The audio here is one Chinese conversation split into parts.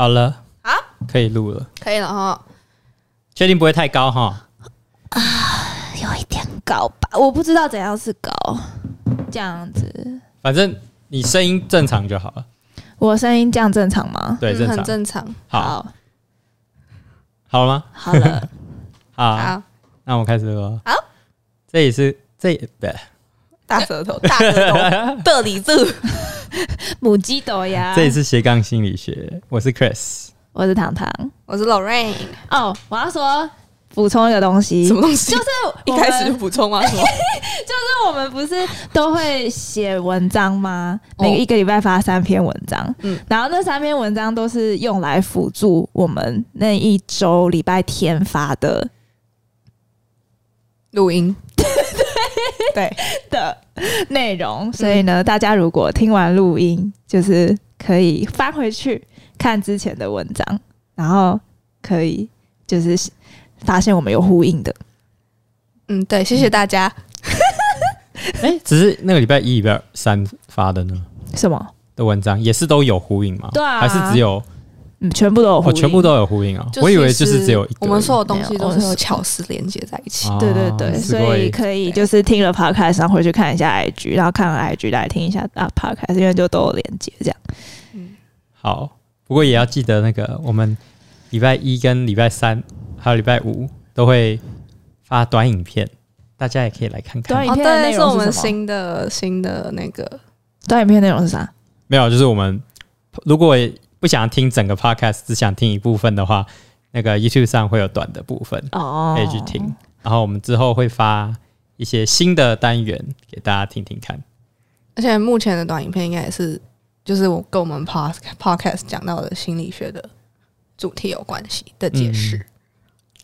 好了，好，可以录了，可以了哈。确定不会太高哈？啊有一点高吧，我不知道怎样是高，这样子。反正你声音正常就好了。我声音这样正常吗？对，嗯很正常。好，好了吗？好了，好，好，那我们开始了。好，这也是这也不大舌头，大舌头，的里住。母鸡斗呀，这也是斜杠心理学。我是 Chris。我是糖糖。我是 Lorraine。哦，我要说补充一个东西，什么东西？就是一开始就补充吗？什么？就是我们不是都会写文章吗？哦每个一个礼拜发三篇文章，嗯嗯，然后那三篇文章都是用来辅助我们那一周礼拜天发的录音。对的内容，所以呢，大家如果听完录音，就是可以翻回去看之前的文章，然后可以就是发现我们有呼应的。嗯，对，谢谢大家。哎、只是那个礼拜一、礼拜三发的呢什么？的文章，也是都有呼应吗？对啊还是只有嗯，全部都有呼哦，应，全部都有呼应啊？我以为就是只有一个而已。我们所有东西都是没有有巧思连接在一起。哦对对对，所すごい以可以就是听了 podcast，然后回去看一下 IG，然后看完 IG 来听一下啊 podcast，因为就都有连接这样。好，不过也要记得那个，我们礼拜一跟礼拜三还有礼拜五都会发短影片，大家也可以来看看短。影哦，对，片的内是我们容是什么新的新的那个。短影片内容是啥？没有，就是我们如果 不想听整个 podcast，只想听一部分的话，那个 YouTube 上会有短的部分哦可以去听。然后我们之后会发一些新的单元给大家听听看。而且目前的短影片应该也是，就是我跟我们 pod podcast 讲到的心理学的主题有关系的解释。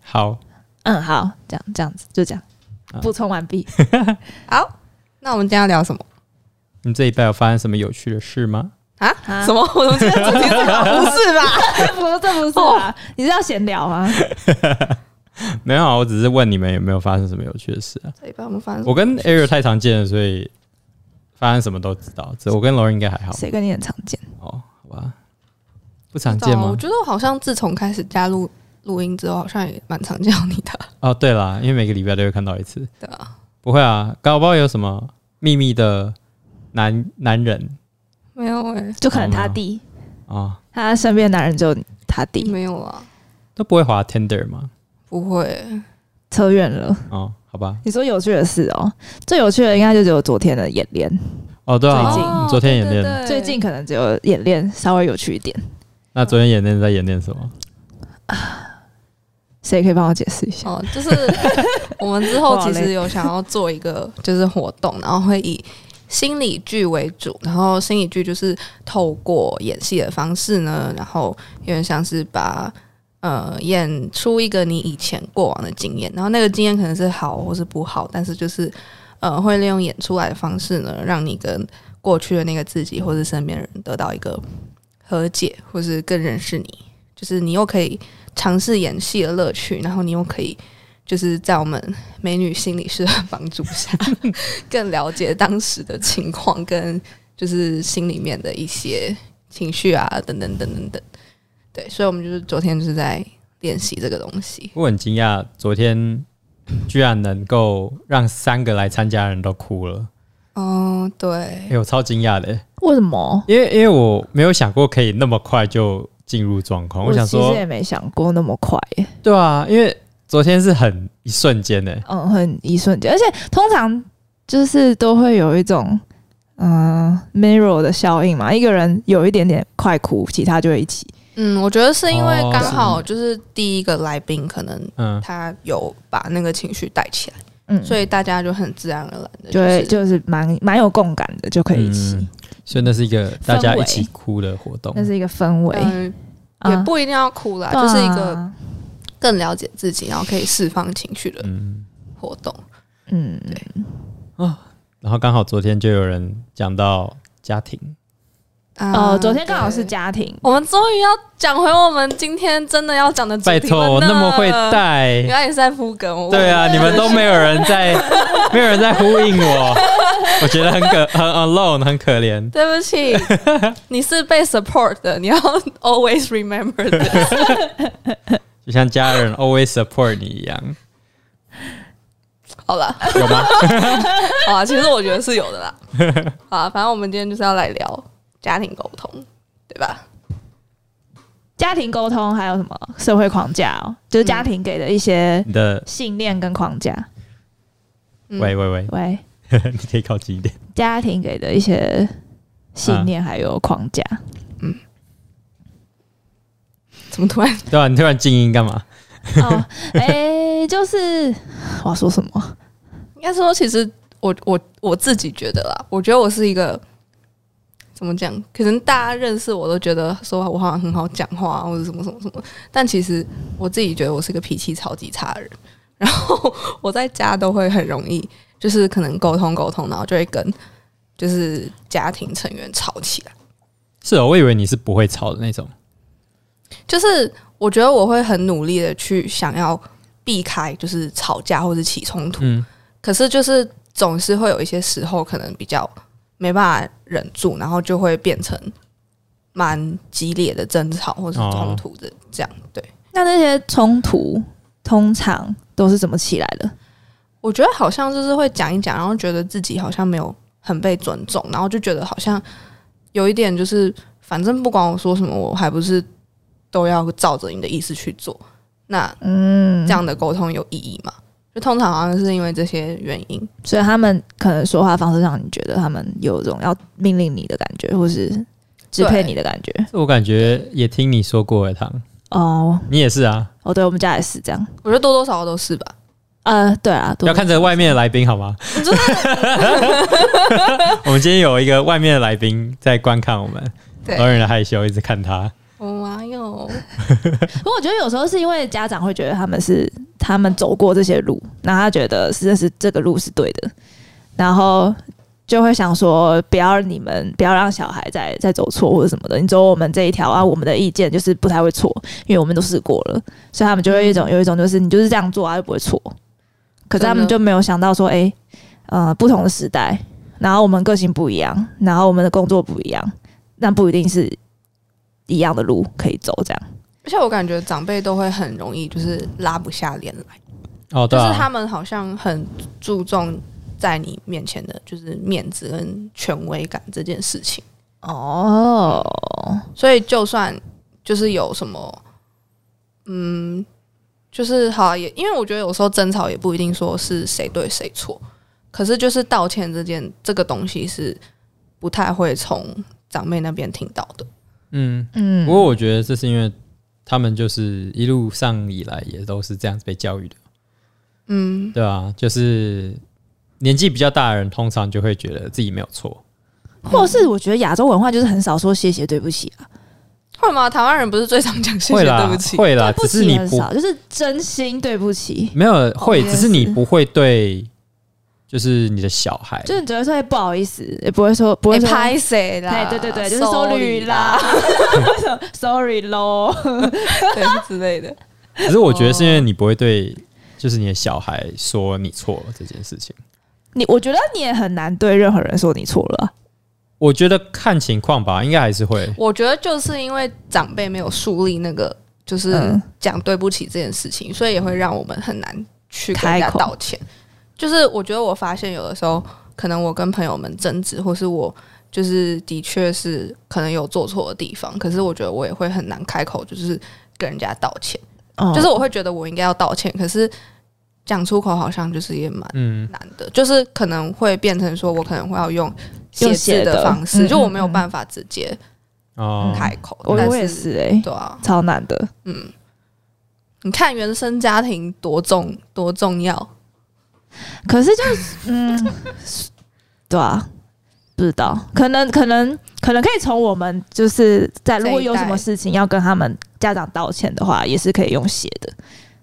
好，嗯，好，这样这样子就这样啊，补充完毕。好，那我们今天要聊什么你这一拜有发生什么有趣的事吗？啊？啊什么？我们今天主题是这？不是吧？不，这不是啊，你是要闲聊吗？没有啊，我只是问你们有没有发生什么有趣的事啊。这一半我们发生我跟 Ariel 太常见了，所以发生什么都知道。这我跟 Lauren 应该还好谁跟你很常见？哦，好吧，不常见吗？我觉得我好像自从开始加入录音之后，好像也蛮常见到你的，哦，对啦，因为每个礼拜都会看到一次。对啊？不会啊，搞不好有什么秘密的男男人没有哎、就可能他弟，啊、他身边的男人只有他弟，没有啊，都不会滑 tender 吗？不会。欸、扯远了。哦，好吧，你说有趣的事哦，最有趣的应该就只有昨天的演练，哦，对啊，最近。你昨天演练，最近可能只有演练稍微有趣一点。那昨天演练在演练什么？谁可以帮我解释一下？哦，就是我们之后其实有想要做一个就是活动，然后会以心理剧为主，然后心理剧就是透过演戏的方式呢，然后有点像是把呃演出一个你以前过往的经验，然后那个经验可能是好或是不好，但是就是呃会利用演出来的方式呢，让你跟过去的那个自己或是身边人得到一个和解，或是更认识你，就是你又可以尝试演戏的乐趣，然后你又可以就是在我们美女心理师的帮助下，更了解当时的情况跟就是心里面的一些情绪啊，等等等等等。对，所以我们就是昨天就是在练习这个东西。我很惊讶，昨天居然能够让三个来参加的人都哭了，哦，对哎、，我超惊讶的，为什么？因为因为我没有想过可以那么快就进入状况，我想说其实，也没想过那么快耶，对啊，因为昨天是很一瞬间的，嗯，很一瞬间，而且通常就是都会有一种嗯 mirror 的效应嘛，一个人有一点点快哭，其他就会一起。嗯，我觉得是因为哦刚好就是第一个来宾可能嗯，他有把那个情绪带起来，嗯，所以大家就很自然而然的就会是就是蛮蛮有共感的，就可以一起。嗯。所以那是一个大家一起哭的活动。那。是一个氛围，也不一定要哭啦，啊。就是一个更了解自己，然后可以释放情绪的嗯，活动。嗯。对，然后刚好昨天就有人讲到家庭，啊。哦，昨天刚好是家庭，我们终于要讲回我们今天真的要讲的主拜托，题了呢。我那么会带。原带。来也是在铺梗，我。对啊，你们都没有人在，没有人在呼应我，我觉得很可很 alone，很可怜。对不起，你是被 support 的，你要 always remember 的。就像家人 always support 你一样，好了，有吗？好啊，其实我觉得是有的啦。好啊，反正我们今天就是要来聊家庭沟通，对吧？家庭沟通还有什么社会框架哦，就是家庭给的一些你的信念跟框架。嗯喂喂喂，喂，你可以靠近一点。家庭给的一些信念还有框架。怎么突然？对啊，你突然静音干嘛？哦，哎、就是我要说什么？应该说，其实我我我自己觉得啦，我觉得我是一个怎么讲？可能大家认识我都觉得说我好像很好讲话，或者什么什么什么，但其实我自己觉得我是个脾气超级差的人。然后我在家都会很容易，就是可能沟通沟通，然后就会跟就是家庭成员吵起来。是哦，我以为你是不会吵的那种。就是我觉得我会很努力的去想要避开，就是吵架或者起冲突。嗯，可是就是总是会有一些时候，可能比较没办法忍住，然后就会变成蛮激烈的争吵或是冲突的这样。对，那那些冲突通常都是怎么起来的？我觉得好像就是会讲一讲，然后觉得自己好像没有很被尊重，然后就觉得好像有一点就是，反正不管我说什么，我还不是都要照着你的意思去做。那嗯这，样的沟通有意义吗？就通常好像是因为这些原因。所以他们可能说话方式让你觉得他们有种要命令你的感觉，或是支配你的感觉。我感觉也听你说过了，唐，哦你也是啊。哦，对，我们家也是这样。我觉得多多少少都是吧。呃，对啊，要看着外面的来宾好吗？我们今天有一个外面的来宾在观看我们，对有点害羞，一直看他。哇哟，不过我觉得有时候是因为家长会觉得他们是他们走过这些路，然后他觉得是是这个路是对的，然后就会想说不要你们不要让小孩再再走错或者什么的，你走我们这一条啊，我们的意见就是不太会错，因为我们都试过了，所以他们就会一种有一种就是你就是这样做啊就不会错，可是他们就没有想到说，哎、呃，不同的时代，然后我们个性不一样，然后我们的工作不一样，那不一定是一样的路可以走，这样。而且我感觉长辈都会很容易就是拉不下脸来，哦，对就是他啊，们好像很注重在你面前的就是面子跟权威感这件事情，哦，所以就算就是有什么，嗯，就是好啊也因为我觉得有时候争吵也不一定说是谁对谁错，可是就是道歉这件这个东西是不太会从长辈那边听到的。嗯，嗯。不过我觉得这是因为他们就是一路上以来也都是这样子被教育的，嗯，对啊，就是年纪比较大的人，通常就会觉得自己没有错。或是我觉得亚洲文化就是很少说谢谢对不起啊，会吗？台湾人不是最常讲谢谢会啦对不起？会啦，只是你不就是真心对不起，没有会，哦只是你不会对，就是你的小孩，就是你只会说不好意思，也不会说不会拍谁啦？哎，对对对，就是 sorry 啦，sorry 咯。对之类的。可是我觉得是因为你不会对，就是你的小孩说你错了这件事情。你我觉得你也很难对任何人说你错了啊，我觉得看情况吧，应该还是会。我觉得就是因为长辈没有树立那个就是嗯讲对不起这件事情，所以也会让我们很难去跟人家开口道歉。就是我觉得我发现有的时候，可能我跟朋友们争执，或是我就是的确是可能有做错的地方，可是我觉得我也会很难开口，就是跟人家道歉。哦就是我会觉得我应该要道歉，可是讲出口好像就是也蛮嗯，难的，就是可能会变成说我可能会要用写字的的方式，嗯就我没有办法直接哦，开口。我也是哎、对啊，超难的。嗯，你看原生家庭多重多重要，可是就是嗯，对啊，不知道，可能可能可能可以从我们就是在如果有什么事情要跟他们家长道歉的话，也是可以用写的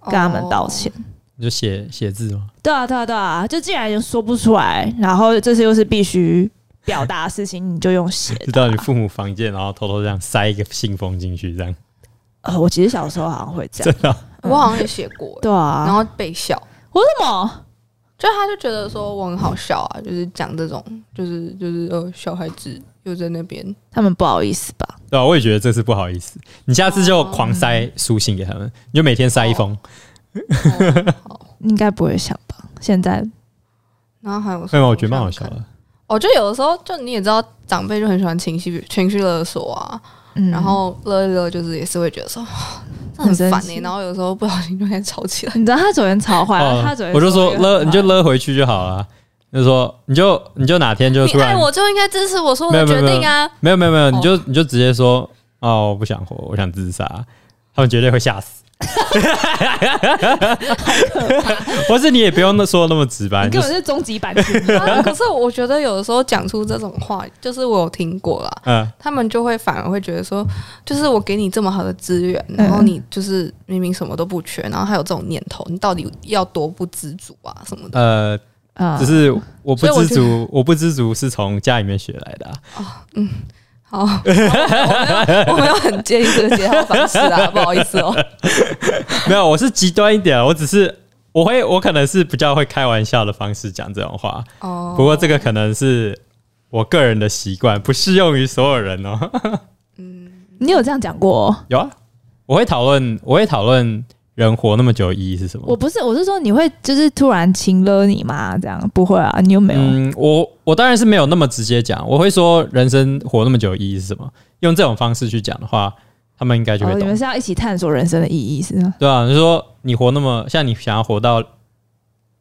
跟他们道歉。哦你就写写字吗？对啊，对啊，对啊，就既然说不出来，然后这次又是必须表达的事情，你就用写的。就到你父母房间，然后偷偷这样塞一个信封进去，这样呃，我其实小时候好像会这样，真的哦、我好像也写过、对啊。然后被笑，为什么？就他就觉得说我很好笑啊，就是讲这种，就是就是呃小孩子又在那边，他们不好意思吧？对啊，我也觉得这是不好意思。你下次就狂塞书信给他们，你就每天塞一封。哦好，应该不会想吧？现在然后还有什没有，么？我觉得蛮好笑。的。哦，就有的时候，就你也知道，长辈就很喜欢情绪情绪勒索啊，嗯，然后勒一勒，就是也是会觉得说，哦 这很烦呢、然后有时候不小心就开始吵起来。你知道他昨天吵坏，哦他昨天我就说勒，你就勒回去就好了。就说你就你就哪天就你突然爱我就应该支持我说的决定啊！没有没有没有，哦你就你就直接说哦，我不想活，我想自杀，他们绝对会吓死。或是你也不用那说那么直白，你根本是终极版。啊 可是我觉得有的时候讲出这种话，就是我有听过啦，嗯，他们就会反而会觉得说，就是我给你这么好的资源，嗯然后你就是明明什么都不缺，然后还有这种念头，你到底要多不知足啊什么的？呃，啊只是我不知足，我不知足是从家里面学来的、啊。好，我没有我没有很介意这个介绍方式啊，不好意思哦。没有，我是极端一点，啊我只是我会我可能是比较会开玩笑的方式讲这种话，哦，不过这个可能是我个人的习惯，不适用于所有人哦。嗯你有这样讲过哦？有啊，我会讨论，我会讨论人活那么久的意义是什么。我不是，我是说你会就是突然亲了你吗？这样不会啊？你又没有？嗯，我我当然是没有那么直接讲，我会说人生活那么久的意义是什么。用这种方式去讲的话，他们应该就会哦，你。们是要一起探索人生的意义是吗？对啊，你说你活那么像你想要活到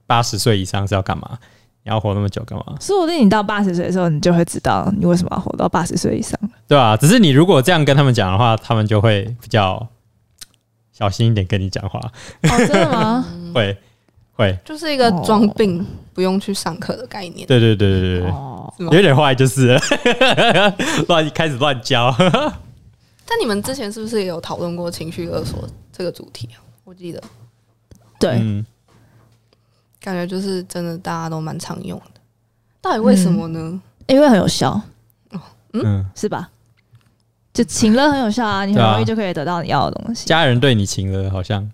八十岁以上是要干嘛？你要活那么久干嘛？说不定你到八十岁的时候，你就会知道你为什么要活到八十岁以上。对啊，只是你如果这样跟他们讲的话，他们就会比较小心一点跟你讲话，哦，真的吗？会会，就是一个装病不用去上课的概念。对对对对对有点坏就是了 乱开始乱教。但你们之前是不是也有讨论过情绪勒索这个主题啊？我记得对，嗯，感觉就是真的大家都蛮常用的。到底为什么呢？因为很有效，嗯，是吧？就情乐很有效啊，你很容易就可以得到你要的东西。家人对你情了，好像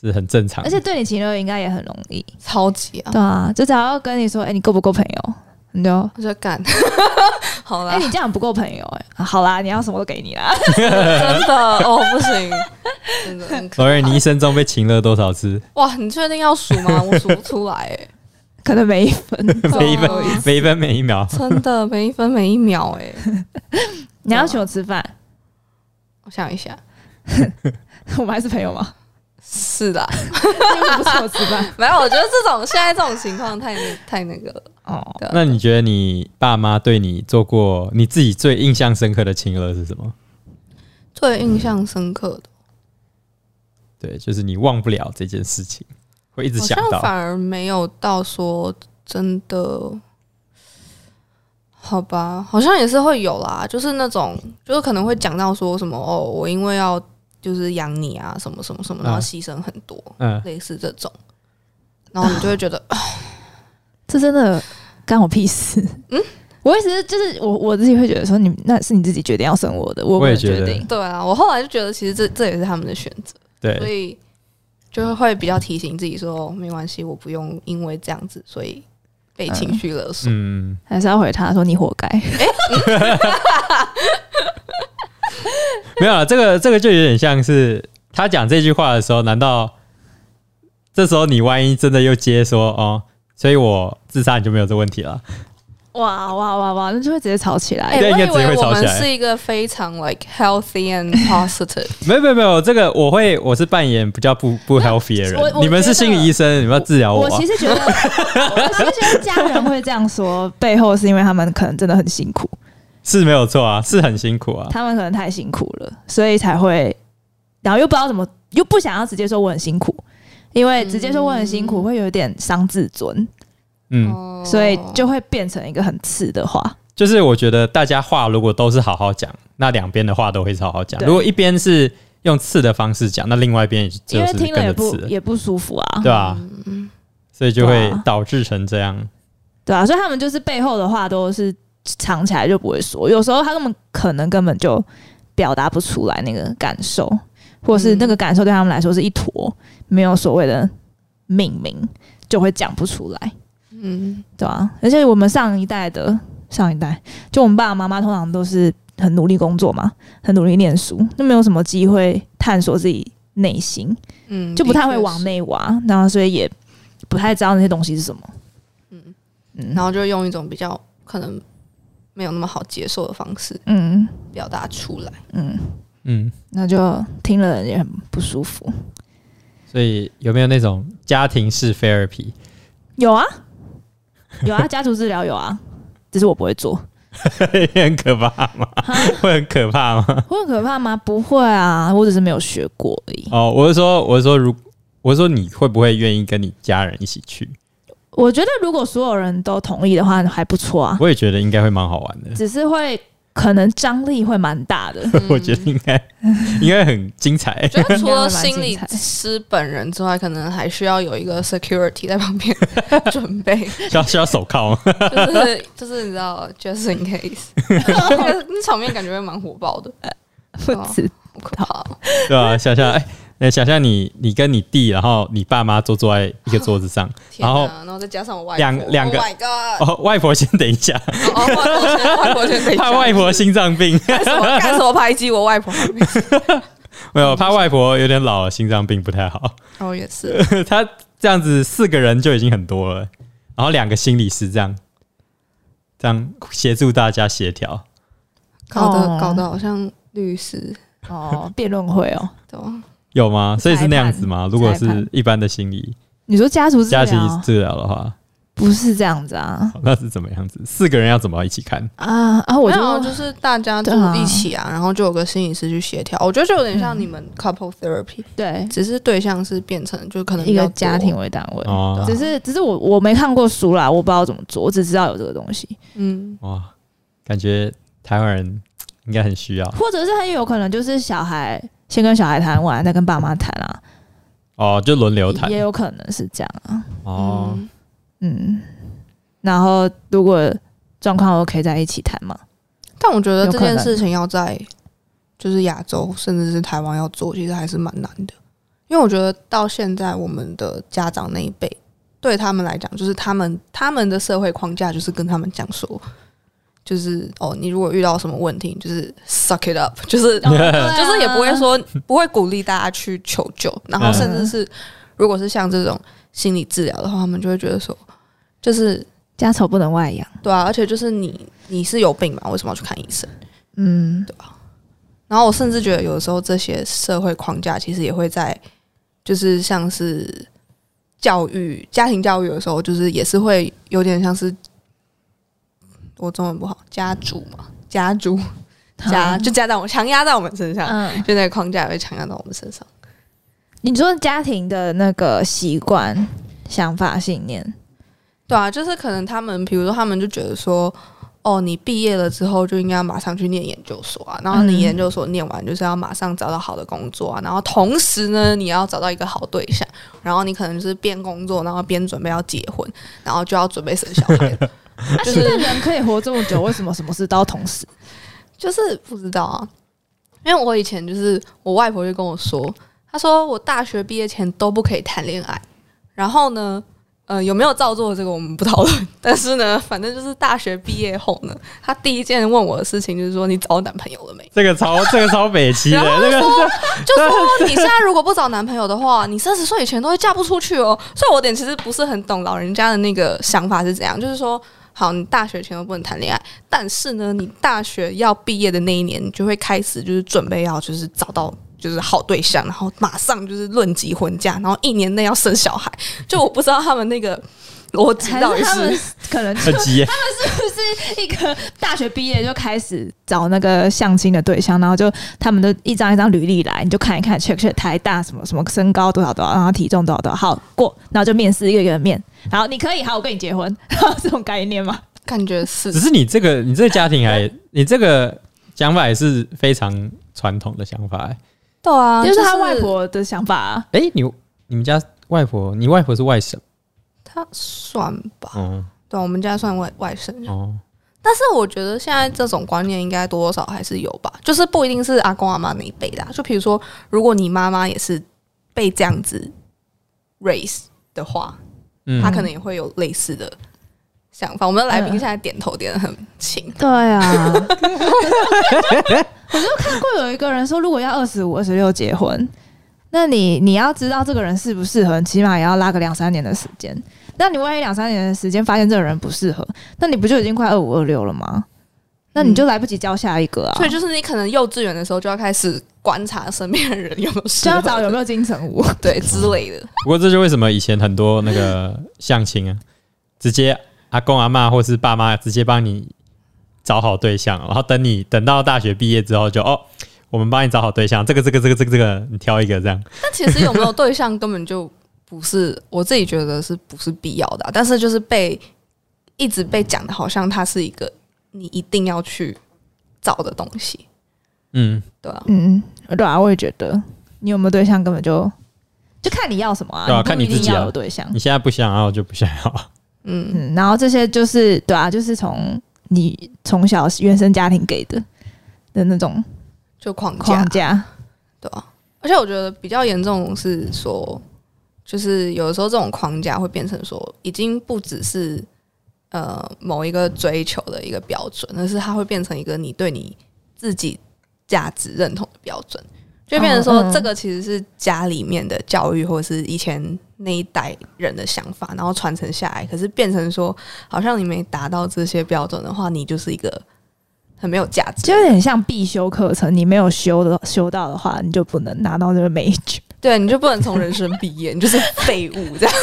是很正常。而且对你情乐应该也很容易，超级啊！对啊，就只要跟你说，哎、你够不够朋友？你就，我就干，好哎、啦，你这样不够朋友、哎、啊好啦，你要什么都给你啦。真的哦，不行，真的很可所以你一生中被情了多少次？哇！你确定要数吗？我数不出来哎，可能每一分，每一分哦每一分每一秒。真的每一分每一秒哎。你要请我吃饭，我想一下，我们还是朋友吗？是的，你为不请我吃饭？没有，我觉得这种现在这种情况太太那个了。哦，那你觉得你爸妈对你做过你自己最印象深刻的情乐是什么？最印象深刻的，对，就是你忘不了这件事情，会一直想到。反而没有到说真的。好吧，好像也是会有啦，就是那种，就是可能会讲到说什么哦，我因为要就是养你啊，什么什么什么，然后嗯牺牲很多，嗯，类似这种，然后你就会觉得，啊 这真的干我屁事。嗯，我一直就是我我自己会觉得说你那是你自己决定要生我的，我也决定。对啊，我后来就觉得其实这这也是他们的选择，对。所对，以就会比较提醒自己说，没关系，我不用因为这样子，所以被情绪勒索。嗯，还是要回他说你活该。没有了，这个这个就有点像是他讲这句话的时候，难道这时候你万一真的又接说哦，所以我自杀你就没有这问题了？哇哇哇哇，那就会直接吵起来。哎、我以对应该直接会为我吵起来们是一个非常 like healthy and positive，没有没有没有，这个我会我是扮演比较不不 healthy 的人，你们是心理医生，你们要治疗我啊。我其实觉得，我其实觉得家人会这样说，背后是因为他们可能真的很辛苦，是没有错啊，是很辛苦啊。他们可能太辛苦了，所以才会，然后又不知道怎么，又不想要直接说我很辛苦，因为直接说我很辛苦会有点伤自尊，嗯，哦所以就会变成一个很刺的话。就是我觉得大家话如果都是好好讲，那两边的话都会是好好讲。如果一边是用刺的方式讲，那另外一边也就是为听了也跟着刺，不也不舒服啊，对啊、嗯所以就会导致成这样。对啊，所以他们就是背后的话都是藏起来就不会说。有时候他根本可能根本就表达不出来那个感受，或是那个感受对他们来说是一坨，没有所谓的命名，就会讲不出来，嗯，对啊、而且我们上一代的上一代，就我们爸爸妈妈通常都是很努力工作嘛，很努力念书，就没有什么机会探索自己内心，嗯，就不太会往内挖，然后所以也不太知道那些东西是什么。嗯嗯，然后就用一种比较可能没有那么好接受的方式嗯表达出来。嗯，嗯，那就听了人也很不舒服。所以有没有那种家庭式 therapy？有啊，有啊，家族治疗有啊，只是我不会做。很可怕吗？会很可怕吗？会很可怕吗？不会啊，我只是没有学过而已。哦，我是说，我是说，如我是说，你会不会愿意跟你家人一起去？我觉得如果所有人都同意的话，还不错啊。我也觉得应该会蛮好玩的。只是会可能张力会蛮大的。我觉得应该应该很精彩。除了心理师本人之外，可能还需要有一个 security 在旁边准备，需要需要手铐吗？就是 就是你知道 just in case，那场面感觉会蛮火爆的，不止好可怕哦。对啊、想象哎，那想象你你跟你弟，然后你爸妈坐坐在一个桌子上，然后然后再加上我外婆两两个 Oh 哦，外婆先等一下，哦，外婆先，等一下怕外婆心脏病，干什么干什么排挤我外婆？没有怕外婆有点老了，心脏病不太好。哦，也是，他这样子四个人就已经很多了，然后两个心理师这样这样协助大家协调。搞得哦搞得好像律师哦，辩论会哦。对吧？有吗？所以是那样子吗？如果是一般的心理你说家族治家疗庭治疗的话，不是这样子啊那是怎么样子？四个人要怎么一起看？啊啊！我没就就是大家都对啊一起啊，然后就有个心理师去协调。我觉得就有点像嗯你们 couple therapy，对只是对象是变成就可能一个家庭，为单位。哦，只是只是我我没看过书啦，我不知道怎么做，我只知道有这个东西，嗯，哇，感觉台湾人应该很需要或者是很有可能就是小孩先跟小孩谈完，再跟爸妈谈啊，哦，就轮流谈也有可能是这样啊。哦。嗯嗯，然后如果状况 OK 在一起谈嘛，但我觉得这件事情要在就是亚洲甚至是台湾要做，其实还是蛮难的。因为我觉得到现在我们的家长那一辈，对他们来讲，就是他们他们的社会框架就是跟他们讲说，就是哦，你如果遇到什么问题，就是 suck it up，就是哦就是也不会说不会鼓励大家去求救，然后甚至是如果是像这种心理治疗的话，他们就会觉得说，就是家丑不能外扬。对啊，而且就是你你是有病嘛，为什么要去看医生？嗯，对吧然后我甚至觉得有的时候这些社会框架其实也会在，就是像是教育、家庭教育的时候，就是也是会有点像是我中文不好，家族嘛，家族加 就加在我强压在我们身上，嗯，就那个框架也会强压到我们身上。你说家庭的那个习惯、想法、信念，对啊，就是可能他们，比如说他们就觉得说，哦，你毕业了之后就应该马上去念研究所啊，然后你嗯。研究所念完就是要马上找到好的工作啊，然后同时呢，你要找到一个好对象，然后你可能就是边工作，然后边准备要结婚，然后就要准备生小孩 了，那现在人可以活这么久，为什么什么事都要同时？就是不知道啊，因为我以前就是我外婆就跟我说，她说我大学毕业前都不可以谈恋爱，然后呢。呃，有没有照做这个我们不讨论，但是呢，反正就是大学毕业后呢，她第一件问我的事情就是说你找男朋友了没？这个超 这个超北齐的，然后那个就说你现在如果不找男朋友的话，你三十岁以前都会嫁不出去哦。所以我有点其实不是很懂老人家的那个想法是怎样，就是说，好，你大学前都不能谈恋爱，但是呢，你大学要毕业的那一年，你就会开始就是准备要就是找到。就是好对象，然后马上就是论及婚嫁，然后一年内要生小孩。就我不知道他们那个逻辑到底是他们是可能很急耶，就是一个大学毕业就开始找那个相亲的对象，然后就他们都一张一张履历来，你就看一看，check check 台大什么什么身高多少多少，然后体重多少多少，好过，然后就面试一个一个面，然后你可以好，我跟你结婚，这种概念吗？感觉是。只是你这个你这个家庭还你这个想法也是非常传统的想法欸。对啊，就是他外婆的想法、啊，哎，你你们家外婆，你外婆是外省？她算吧，嗯对啊，我们家算外外甥，哦，但是我觉得现在这种观念应该多多少还是有吧，就是不一定是阿公阿妈那一辈的啊、就比如说，如果你妈妈也是被这样子 raise 的话，嗯她可能也会有类似的想法。我们的来宾现在点头点的很轻，对啊，我就看过有一个人说，如果要二十五、二十六结婚，那你你要知道这个人适不适合，起码也要拉个两三年的时间。那你万一两三年的时间发现这个人不适合，那你不就已经快二五二六了吗？那你就来不及教下一个啊！所以就是你可能幼稚园的时候就要开始观察身边的人有没有适就合要找有没有金城武。对之类的。不过这就为什么以前很多那个相亲啊，直接阿公阿妈或是爸妈直接帮你找好对象，然后等你等到大学毕业之后就哦，我们帮你找好对象，这个这个这个这个这个你挑一个这样。但其实有没有对象根本就不是我自己觉得是不是必要的啊、但是就是被一直被讲的好像它是一个你一定要去找的东西，嗯，对啊，嗯，对啊，我也觉得你有没有对象根本就就看你要什么啊，对啊看你自己啊要有对象。你现在不想要就不想要。嗯，嗯，然后这些就是对啊，就是从你从小原生家庭给的的那种就框架框，架。对啊。而且我觉得比较严重是说，就是有的时候这种框架会变成说，已经不只是呃某一个追求的一个标准，而是它会变成一个你对你自己价值认同的标准，就变成说这个其实是家里面的教育，或者是以前那一代人的想法，然后传承下来，可是变成说，好像你没达到这些标准的话，你就是一个很没有价值，就有点像必修课程，你没有修的修到的话，你就不能拿到这个 major，对，你就不能从人生毕业，你就是废物这样。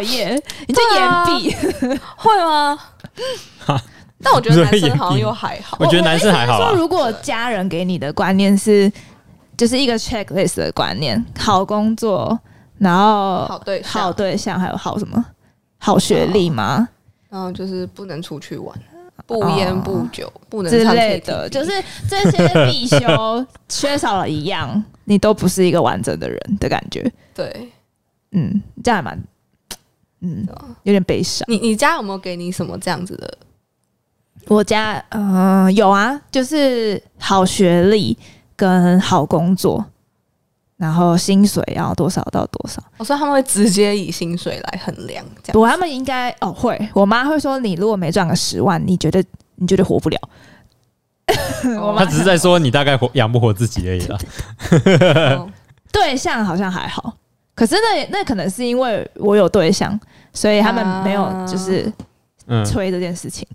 毕不了业，你就对啊。会吗？但我觉得男生好像又还好我。觉得男生还好啊说，如果家人给你的观念是就是一个 checklist 的观念，好工作，然后好对象好对象，还有好什么好学历吗、然后就是不能出去玩，不烟不酒，不能之类的，就是这些必修缺少了一样，你都不是一个完整的人的感觉。对。嗯，这样还蛮，嗯有点悲伤。你你家有没有给你什么这样子的？我家呃有啊，就是好学历跟好工作，然后薪水要多少到多少。我说他们会直接以薪水来衡量，这样不，他们应该哦会，我妈会说你如果没赚个十万，你觉得你觉得活不了。我妈他只是在说你大概活养不活自己而已 对象好像还好，可是那那可能是因为我有对象，所以他们没有啊就是嗯，催这件事情。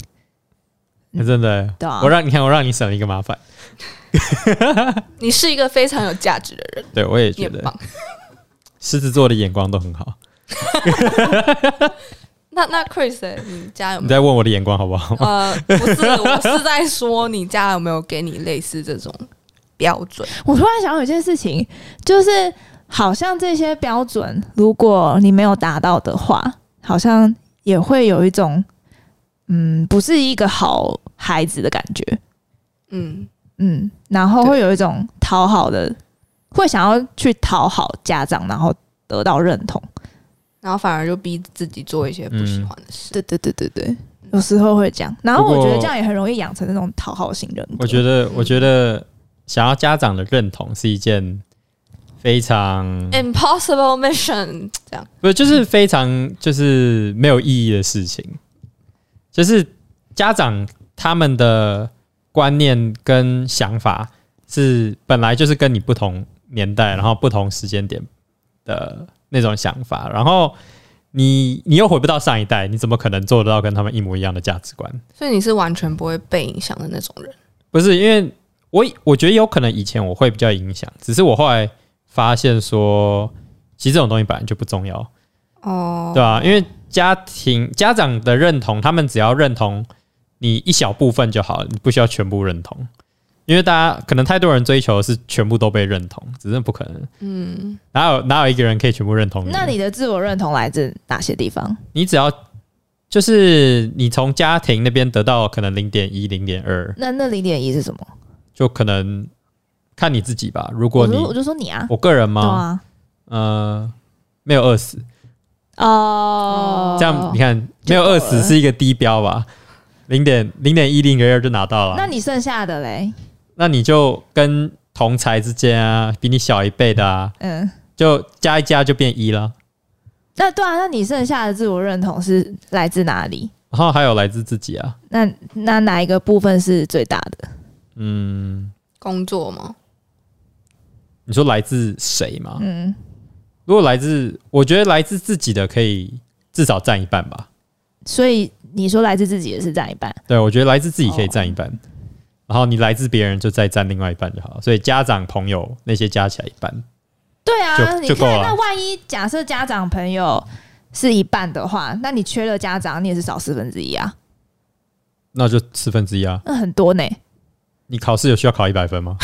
真的，对啊我让你看，我让你省了一个麻烦。你是一个非常有价值的人，对我也你很觉得棒。狮子座的眼光都很好。那那 Chris，、欸、你家有你没有？在问我的眼光好不好？呃，不是，我是在说你家有没有给你类似这种标准？我突然想到有一件事情，就是好像这些标准，如果你没有达到的话，好像也会有一种嗯，不是一个好孩子的感觉。嗯，嗯，然后会有一种讨好的，会想要去讨好家长，然后得到认同。然后反而就逼自己做一些不喜欢的事。对对对对对，有时候会这样。然后我觉得这样也很容易养成那种讨好型人格。我觉得，我觉得想要家长的认同是一件非常 Impossible mission，这样不就是非常就是没有意义的事情。就是家长他们的观念跟想法是本来就是跟你不同年代，然后不同时间点的那种想法，然后你你又回不到上一代，你怎么可能做得到跟他们一模一样的价值观？所以你是完全不会被影响的那种人。不是因为我我觉得有可能以前我会比较影响，只是我后来发现说，其实这种东西本来就不重要，哦，对啊，因为家庭家长的认同，他们只要认同你一小部分就好了，你不需要全部认同。因为大家可能太多人追求的是全部都被认同，只是不可能。嗯，哪有哪有一个人可以全部认同你？那你的自我认同来自哪些地方？你只要就是你从家庭那边得到可能零点一、零点二，那那零点一是什么？就可能看你自己吧。如果你我就我就说你啊，我个人对吗？啊，呃，没有饿死，哦，这样你看没有饿死是一个低标吧？零点零点一零个二就拿到了。那你剩下的嘞？那你就跟同才之间啊，比你小一辈的啊，嗯，就加一加就变一了。那对啊，那你剩下的自我认同是来自哪里？然后还有来自自己啊，那那哪一个部分是最大的？嗯，工作吗？你说来自谁吗？嗯，如果来自，我觉得来自自己的可以至少占一半吧。所以你说来自自己的是占一半，对，我觉得来自自己可以占一半，然后你来自别人就再占另外一半就好了。所以家长、朋友那些加起来一半。对啊，你看，那万一假设家长朋友是一半的话，那你缺了家长，你也是少四分之一啊，那就四分之一啊！那很多呢。你考试有需要考一百分吗？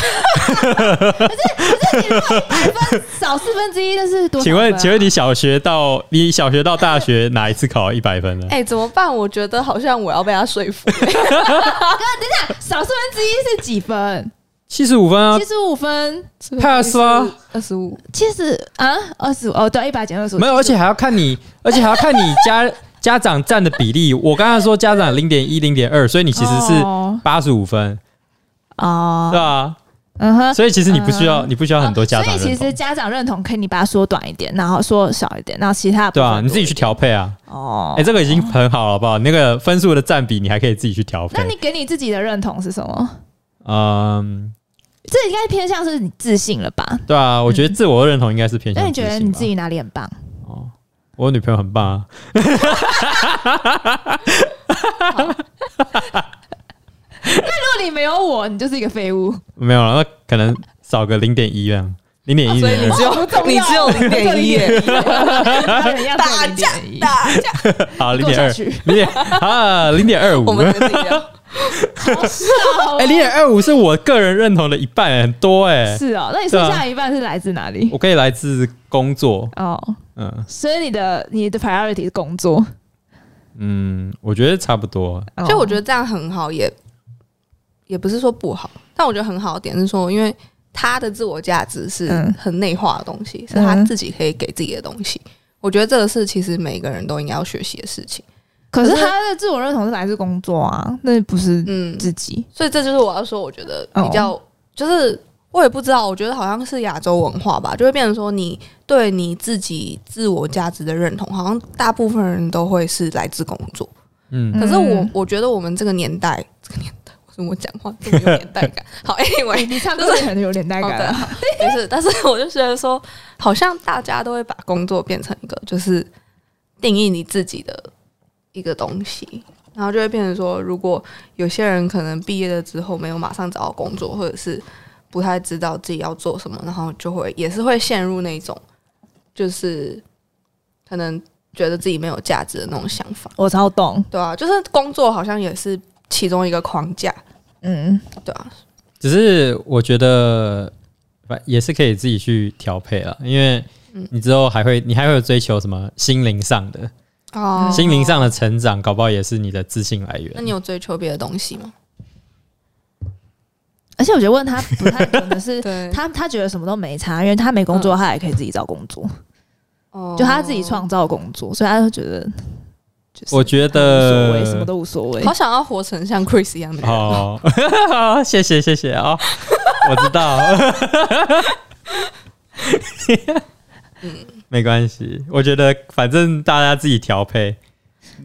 分少四分之一，那是多少请问，请问你小学到你小学到大学哪一次考一百分呢？哎、怎么办？我觉得好像我要被他说服。等一下少四分之一是几分？七十五分啊七，十五分，pass 啊，二十五，七十啊，二十五哦，对，一百减二十五，没有，而且还要看你，而且还要看你家家长占的比例。我刚才说家长零点一、零点二，所以你其实是八十五分，哦对啊。嗯哼。所以其实你不需要，你不需要很多家长哦所以，其实家长认同可以你把它缩短一点，然后缩小一点，然后其他的对啊，你自己去调配啊。哦。哎，这个已经很好了，好不好？那个分数的占比你还可以自己去调配那。你给你自己的认同是什么？嗯，这应该偏向是你自信了吧？对啊，我觉得自我认同应该是偏向。那你觉得你自己？哪里很棒？哦，我女朋友很棒啊。如果你没有我，你就是一个废物。没有了，那可能少个零点一这样，零点一。所以你只有不重要你只有零点一耶，打架打架，好零点二，去。零点啊，零点二五我。们自。哎，零点二五是我个人认同的一半，很多哎。是哦，那你剩下一半是来自哪里？我可以来自工作，哦，嗯所以你的你的 priority 是工作。嗯，我觉得差不多。哦所以我觉得这样很好，也也不是说不好，但我觉得很好的点是说，因为他的自我价值是嗯很内化的东西，是他自己可以给自己的东西。我觉得这个是其实每个人都应该要学习的事情。可是他的自我认同是来自工作啊，那不是嗯，自己。所以这就是我要说，我觉得比较、就是我也不知道，我觉得好像是亚洲文化吧，就会变成说你对你自己自我价值的认同，好像大部分人都会是来自工作。嗯可是我嗯我觉得我们这个年代，这个年代，为什么我讲话这么有年代感？好，anyway，你唱歌也很有年代好的，感啊。好没事。但是我就觉得说，好像大家都会把工作变成一个就是定义你自己的一个东西，然后就会变成说，如果有些人可能毕业了之后没有马上找到工作，或者是不太知道自己要做什么，然后就会也是会陷入那种就是可能觉得自己没有价值的那种想法。我超懂，对啊，就是工作好像也是其中一个框架，嗯，对啊，只是我觉得反也是可以自己去调配了，因为嗯你之后还会，你还会有追求什么心灵上的、哦。心灵上的成长，搞不好也是你的自信来源。那你有追求别的东西吗？而且我觉得问他不太可能是，对。他他觉得什么都没差，因为他没工作，他也可以自己找工作，哦。就他自己创造工作，所以他就觉得，就是我觉无所谓，得什么都无所谓好。想要活成像 Chris 一样的人。哦，谢谢谢谢啊、我知道，嗯没关系，我觉得反正大家自己调配。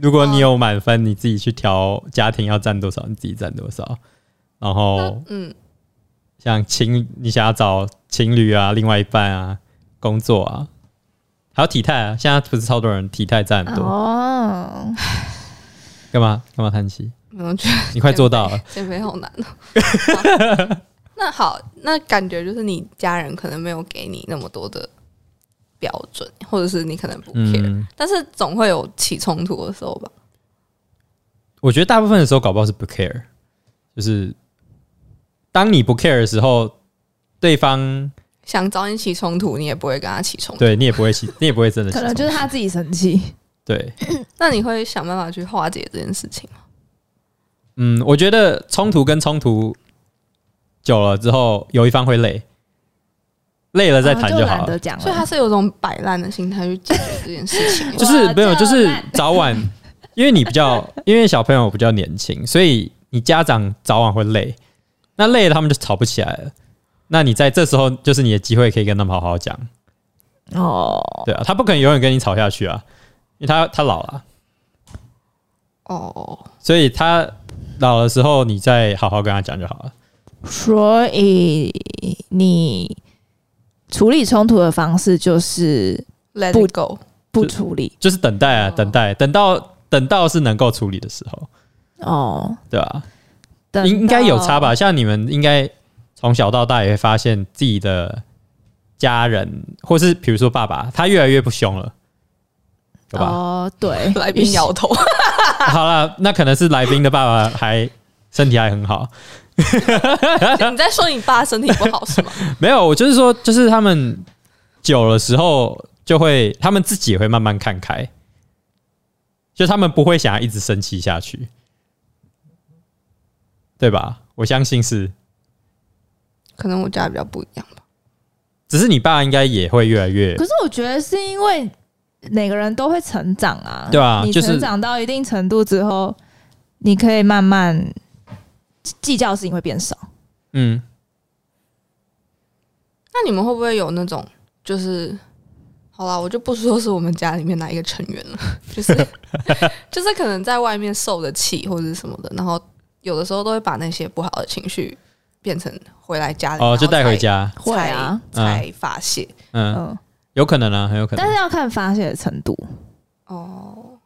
如果你有满分，你自己去调家庭要占多少，你自己占多少。然后嗯，像情，你想要找情侣啊，另外一半啊，工作啊，还有体态啊，现在不是超多人体态占很多，哦，干嘛干嘛叹气？我觉得你快做到了，减肥好难哦。好那好，那感觉就是你家人可能没有给你那么多的标准，或者是你可能不 care，、嗯，但是总会有起冲突的时候吧？我觉得大部分的时候搞不好是不 care，就是当你不 care 的时候，对方想找你起冲突，你也不会跟他起冲突。对你也不会起，你也不会真的起可能就是他自己生气。对，那你会想办法去化解这件事情吗？嗯，我觉得冲突跟冲突久了之后，有一方会累，累了再谈就好了。懒得讲了。所以他是有种摆烂的心态去解决这件事情。就是没有，就就是早晚因为你比较，因为小朋友比较年轻，所以你家长早晚会累，那累了他们就吵不起来了。那你在这时候就是你的机会，可以跟他们好好讲。哦，对啊，他不可能永远跟你吵下去啊，因为他他老了，哦，所以他老的时候你再好好跟他讲就好了。所以你处理冲突的方式就是 Let go。不处理就是等待啊，哦等待，等到等到是能够处理的时候，哦，对吧、等应应该有差吧？像你们应该从小到大也会发现自己的家人，或是比如说爸爸，他越来越不凶了，对吧？哦，对，来宾摇头，好了，那可能是来宾的爸爸还身体还很好，你在说你爸身体不好是吗？没有，我就是说，就是他们久了时候就会，他们自己也会慢慢看开，就他们不会想要一直生气下去，对吧？我相信是，可能我家比较不一样吧。只是你爸应该也会越来越可是我觉得是因为每个人都会成长啊，你对啊你成长到一定程度之后，你可以慢慢计较的事情会变少。嗯，那你们会不会有那种，就是，好啦，我就不说是我们家里面哪一个成员了，就是 就是可能在外面受的气或者是什么的，然后有的时候都会把那些不好的情绪变成回来家里，哦，就带回家，家，会啊，才才发泄。嗯，嗯，有可能啊，很有可能但。是要看发泄的程度。哦，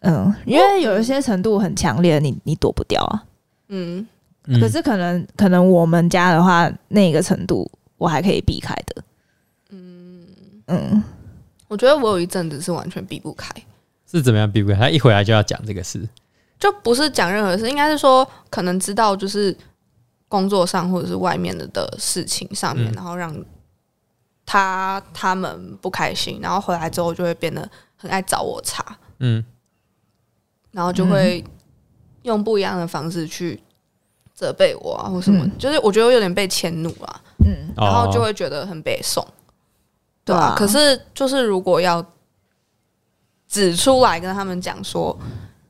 嗯，因为有一些程度很强烈，你你躲不掉啊。嗯，嗯可是可能可能我们家的话，那个程度我还可以避开的。嗯嗯，我觉得我有一阵子是完全避不开，是怎么样避不开？他一回来就要讲这个事，就不是讲任何事，应该是说可能知道就是工作上或者是外面的的事情上面，嗯。然后让他他们不开心，然后回来之后就会变得很爱找我茬，嗯，然后就会用不一样的方式去责备我啊，或什么，嗯。就是我觉得我有点被迁怒啊，嗯，然后就哦会觉得很北宋，对啊。对啊可是就是如果要指出来跟他们讲说，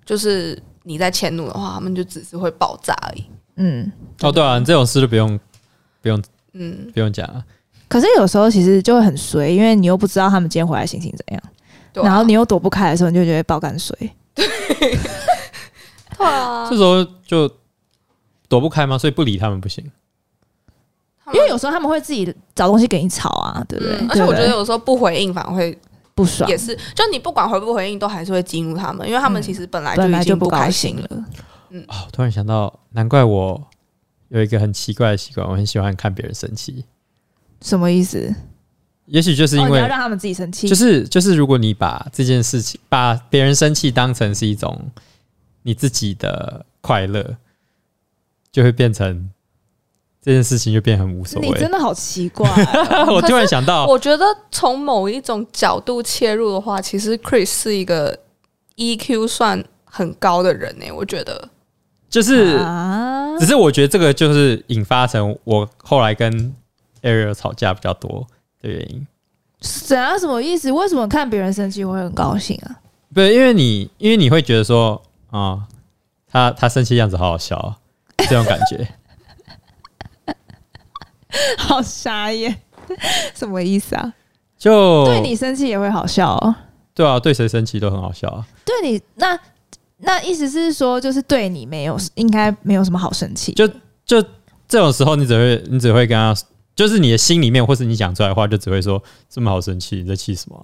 就是你在迁怒的话，他们就只是会爆炸而已。嗯，哦，对啊，你这种事就不用不用嗯，不用讲了，可是有时候其实就会很衰，因为你又不知道他们今天回来心情怎样，对啊。然后你又躲不开的时候，你就觉得爆干水。对。啊。这，时候就躲不开吗？所以不理他们不行。因为有时候他们会自己找东西给你吵啊，对不对？嗯而且我觉得不对有时候不回应反而会不爽。也，是，就你不管回不回应，都还是会激怒他们，因为他们其实本来就本来已经不开心了。兴了。哦，突然想到，难怪我有一个很奇怪的习惯，我很喜欢看别人生气。什么意思？也许就是因为，要让他们自己生气，就是就是，如果你把这件事情，把别人生气当成是一种你自己的快乐，就会变成这件事情就变很无所谓你真。的好奇怪哦、我突然想到，我觉得从某一种角度切入的话，其实 Chris 是一个 EQ 算很高的人呢、我觉得。就是，啊只是我觉得这个就是引发成我后来跟 Ariel 吵架比较多的原因。怎样？什么意思？为什么看别人生气会很高兴啊？不是因为你，因为你会觉得说，啊、他他生气样子好好笑、啊，这种感觉。好傻眼，什么意思啊？就对你生气也会好笑哦。对啊，对谁生气都很好笑啊。对你那那意思是说，就是对你没有应该没有什么好生气。就就这种时候，你只会你只会跟他，就是你的心里面，或是你讲出来的话，就只会说这么好生气，你在气什么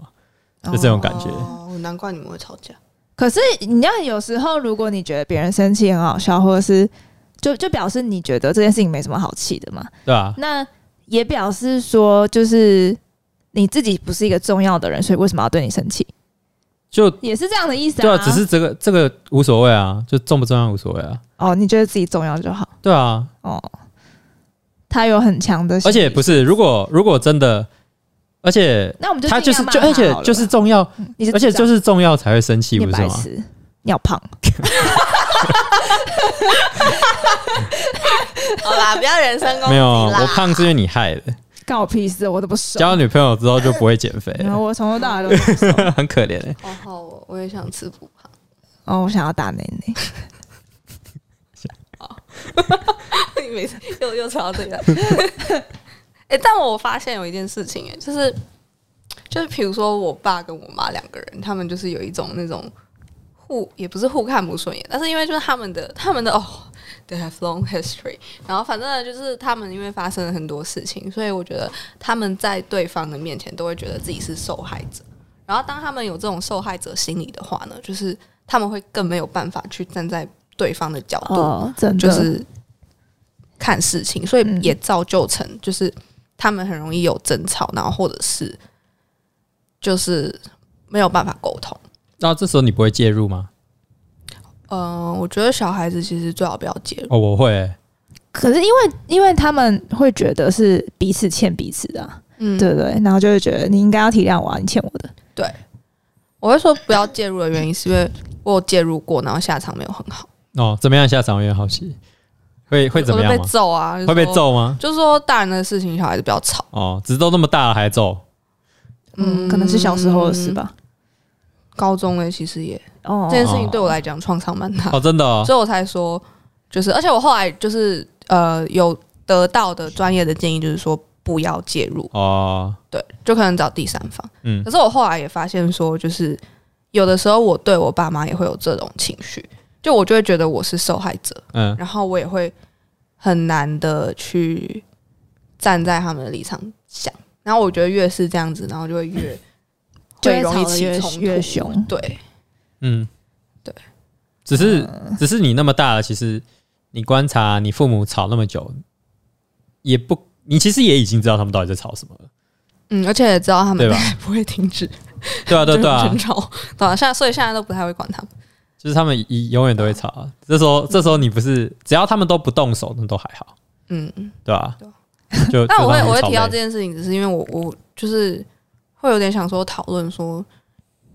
啊、就这种感觉。哦，难怪你们会吵架。可是你要有时候，如果你觉得别人生气很好笑，或者是就就表示你觉得这件事情没什么好气的嘛。对啊、那也表示说，就是你自己不是一个重要的人，所以为什么要对你生气？就也是这样的意思对啊，只是这个这个无所谓啊，就重不重要无所谓啊。哦，你觉得自己重要就好对啊，哦。他有很强的，而且不，是，如果如果真的，而且那我们就他就是就而且就是重要，你而且就是是重要才会生气，不是吗？尿胖，好啦，不要人身攻击没有，啦我胖是因为你害的。干我屁事，我都不瘦。交女朋友之后就不会减肥然，后我从头到尾都不瘦。很可怜哎、好好哦，我也想吃不胖。哦，我想要打奶奶。你每次又又吵到这个，哎、但我发现有一件事情、哎，就是就是比如说我爸跟我妈两个人，他们就是有一种那种互也不是互看不顺眼，但是因为就是他们的他们的哦，they have long history，然后反正呢就是他们因为发生了很多事情，所以我觉得他们在对方的面前都会觉得自己是受害者，然后当他们有这种受害者心理的话呢，就是他们会更没有办法去站在对方的角度。哦，真的就是看事情，所以嗯也造就成就是他们很容易有争吵，然后或者是就是没有办法沟通。那这时候你不会介入吗？嗯、我觉得小孩子其实最好不要介入。哦，我会欸、可是因为因为他们会觉得是彼此欠彼此的、啊，嗯，对不对？然后就会觉得你应该要体谅我啊，你欠我的。对我会说不要介入的原因是因为我有介入过，然后下场没有很好，哦，怎么样下场？我有点好奇，会会怎么我就被？揍啊，会被，揍吗？就是说大人的事情，小孩子不要吵。哦，只是都那么大了还揍，嗯，可能是小时候的事吧。高中呢，其实也。哦这件事情对我来讲创伤蛮大。哦，真的哦，所以我才说，就是，而且我后来就是呃有得到的专业的建议，就是说不要介入，哦，对，就可能找第三方。嗯。可是我后来也发现说，就是有的时候我对我爸妈也会有这种情绪，就我就会觉得我是受害者，嗯，然后我也会很难的去站在他们的立场想，然后我觉得越是这样子，然后就会越就容易吵越起冲突越凶对，嗯，对，只是、嗯只是你那么大了，其实你观察你父母吵那么久，也不，你其实也已经知道他们到底在吵什么了，嗯，而且也知道他们对吧？不会停止。对啊，对啊对啊。争，吵，对啊，现在所以现在都不太会管他们。就是他们一永远都会吵啊。这时候这时候你不是只要他们都不动手，那都还好，嗯，对吧、对啊。就但我会我会提到这件事情，只是因为我我就是会有点想说讨论说，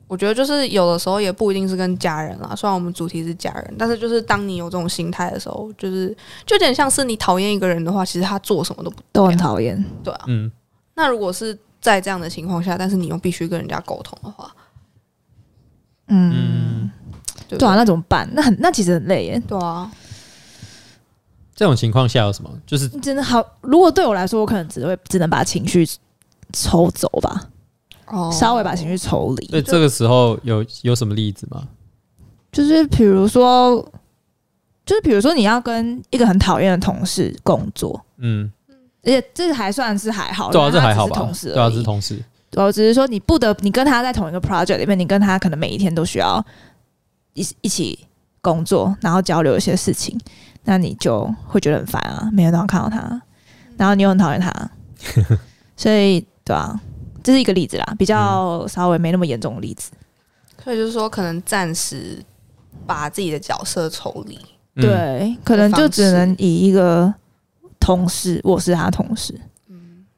我觉得就是有的时候也不一定是跟家人啦，虽然我们主题是家人，但是就是当你有这种心态的时候，就是就有点像是你讨厌一个人的话，其实他做什么都不都很讨厌。对啊。嗯，那如果是在这样的情况下，但是你又必须跟人家沟通的话，嗯，对啊，那怎么办？那很那其实很累耶。对啊，这种情况下有什么？就是真的好，如果对我来说，我可能只会只能把情绪抽走吧，哦稍微把情绪抽离。对这个时候有有什么例子吗？就是比如说，就是比如说你要跟一个很讨厌的同事工作，嗯，而且这还算是还好，对啊，因为他这还好吧？同事对啊，是同事。我只是说你不得，你跟他在同一个 project 里面，你跟他可能每一天都需要一一起工作，然后交流一些事情，那你就会觉得很烦啊，每天都要看到他，然后你又很讨厌他，所以对啊，这是一个例子啦，比较稍微没那么严重的例子。所以就是说，可能暂时把自己的角色抽离。嗯，对，可能就只能以一个同事，我是他同事。